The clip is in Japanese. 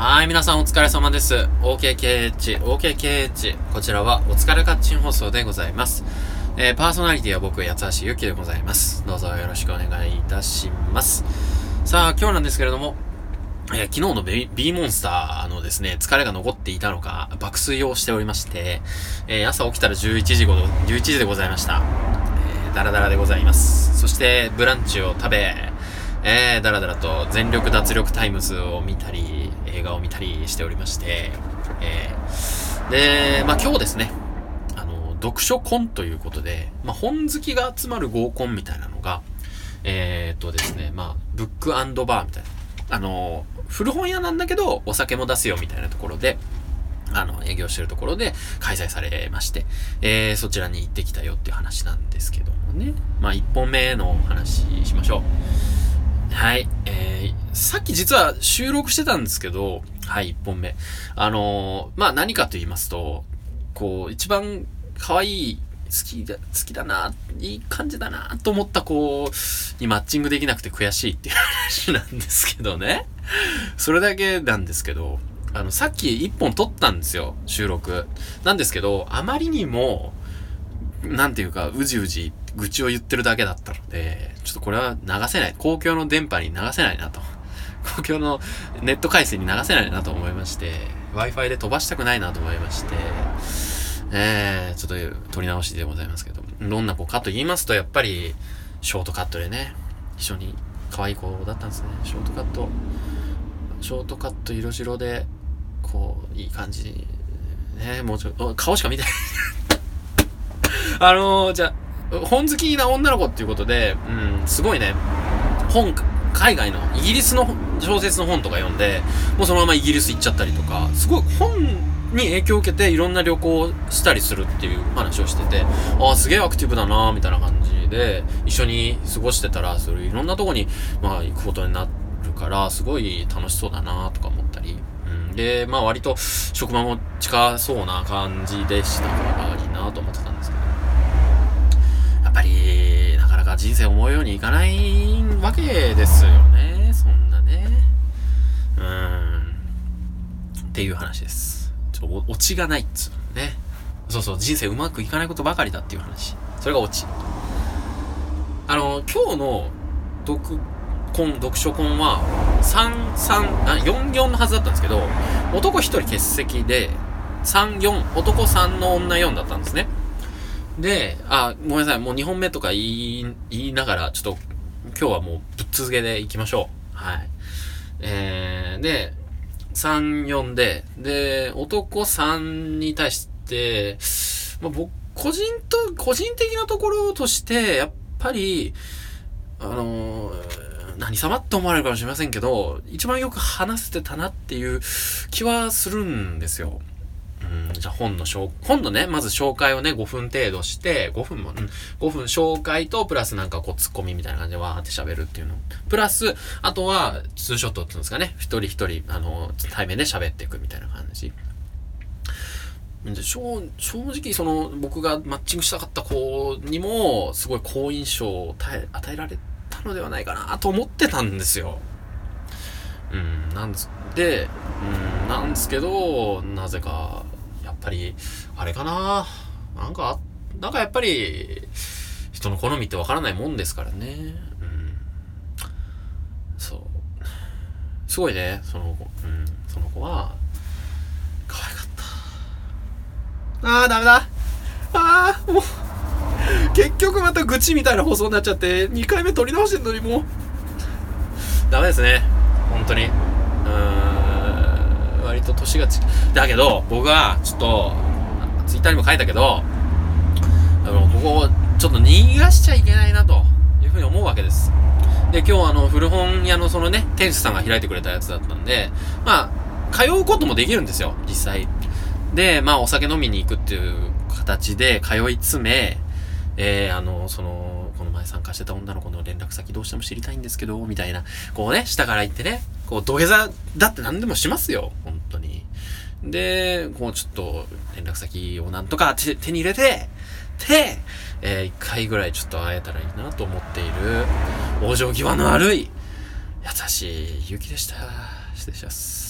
はい、皆さんお疲れ様です。OKKH、OKKH。こちらはお疲れカッチン放送でございます。えー、パーソナリティは僕、八橋ゆきでございます。どうぞよろしくお願いいたします。さあ、今日なんですけれども、えー昨日の B, モンスターのですね、疲れが残っていたのか、爆睡をしておりまして、えー朝起きたら11時ごろ、11時でございました。えー、ダラダラでございます。そして、ブランチを食べ、えー、だらだらと全力脱力タイムズを見たり、映画を見たりしておりまして、えー、で、まあ今日ですね、あの、読書コンということで、まあ本好きが集まる合コンみたいなのが、えー、っとですね、まあ、ブックバーみたいな。あの、古本屋なんだけど、お酒も出すよみたいなところで、あの、営業してるところで開催されまして、えー、そちらに行ってきたよっていう話なんですけどもね。まあ、一本目の話しましょう。はい。えー、さっき実は収録してたんですけど、はい、一本目。あのーまあ、何かと言いますと、こう、一番可愛い、好きだ、好きだな、いい感じだな、と思った子にマッチングできなくて悔しいっていう話なんですけどね。それだけなんですけど、あの、さっき一本撮ったんですよ、収録。なんですけど、あまりにも、なんていうか、うじうじ愚痴を言ってるだけだったので、ちょっとこれは流せない。公共の電波に流せないなと。公共のネット回線に流せないなと思いまして、Wi-Fi で飛ばしたくないなと思いまして、えー、ちょっと撮り直しでございますけど、どんな子かと言いますと、やっぱり、ショートカットでね、一緒に可愛い子だったんですね。ショートカット、ショートカット色白で、こう、いい感じに、ね、もうちょっと、顔しか見てない。あのー、じゃあ、本好きな女の子っていうことで、うん、すごいね、本、海外の、イギリスの小説の本とか読んで、もうそのままイギリス行っちゃったりとか、すごい本に影響を受けていろんな旅行をしたりするっていう話をしてて、ああ、すげえアクティブだなみたいな感じで、一緒に過ごしてたら、そういろんなとこに、まあ行くことになるから、すごい楽しそうだなとか思ったり、うん、で、まあ割と職場も近そうな感じでしたから、いいなと思ってたんですけど、やっぱり、なかなか人生思うようにいかないわけですよね。そんなね。うん。っていう話です。ちょっとオチがないっつうのね。そうそう、人生うまくいかないことばかりだっていう話。それがオチ。あの、今日の読本、読書本は、3、3、あ、4、4のはずだったんですけど、男1人欠席で、3、4、男3の女4だったんですね。で、あ、ごめんなさい、もう2本目とか言い、言いながら、ちょっと、今日はもうぶっ続けでいきましょう。はい。えー、で、3、4で、で、男3に対して、まあ、僕、個人と、個人的なところとして、やっぱり、あのー何様って思われるかもしれませんけど、一番よく話せてたなっていう気はするんですよ。うん、じゃあ本の紹、本のね、まず紹介をね、5分程度して、5分も、うん、5分紹介と、プラスなんかこう、ツッコミみたいな感じでわーって喋るっていうの。プラス、あとは、ツーショットっていうんですかね、一人一人、あの、対面で喋っていくみたいな感じ。で正正直、その、僕がマッチングしたかった子にも、すごい好印象を与え与えられたのではないかなと思ってたんですよ。うん、なんです。で、うん、なんですけど、なぜか、ぱり、あれかななんか、なんかやっぱり、人の好みってわからないもんですからね。うん。そう。すごいね、その子、うん、その子は、可愛かった。あー、ダメだあー、もう、結局また愚痴みたいな放送になっちゃって、2回目撮り直してんのにもう、ダメですね。本当に。うーん、割と年がち、だけど、僕は、ちょっと、ツイッターにも書いたけど、あの、ここを、ちょっと逃がしちゃいけないな、というふうに思うわけです。で、今日あの、古本屋のそのね、店主さんが開いてくれたやつだったんで、まあ、通うこともできるんですよ、実際。で、まあ、お酒飲みに行くっていう形で通い詰め、えー、あの、その、この前参加してた女の子の連絡先どうしても知りたいんですけど、みたいな、こうね、下から行ってね、こう、土下座だって何でもしますよ、本当に。で、もう、ちょっと、連絡先をなんとか手手に入れて、で、えー、一回ぐらいちょっと会えたらいいなと思っている、往生際の悪い、優しい勇気でした。失礼します。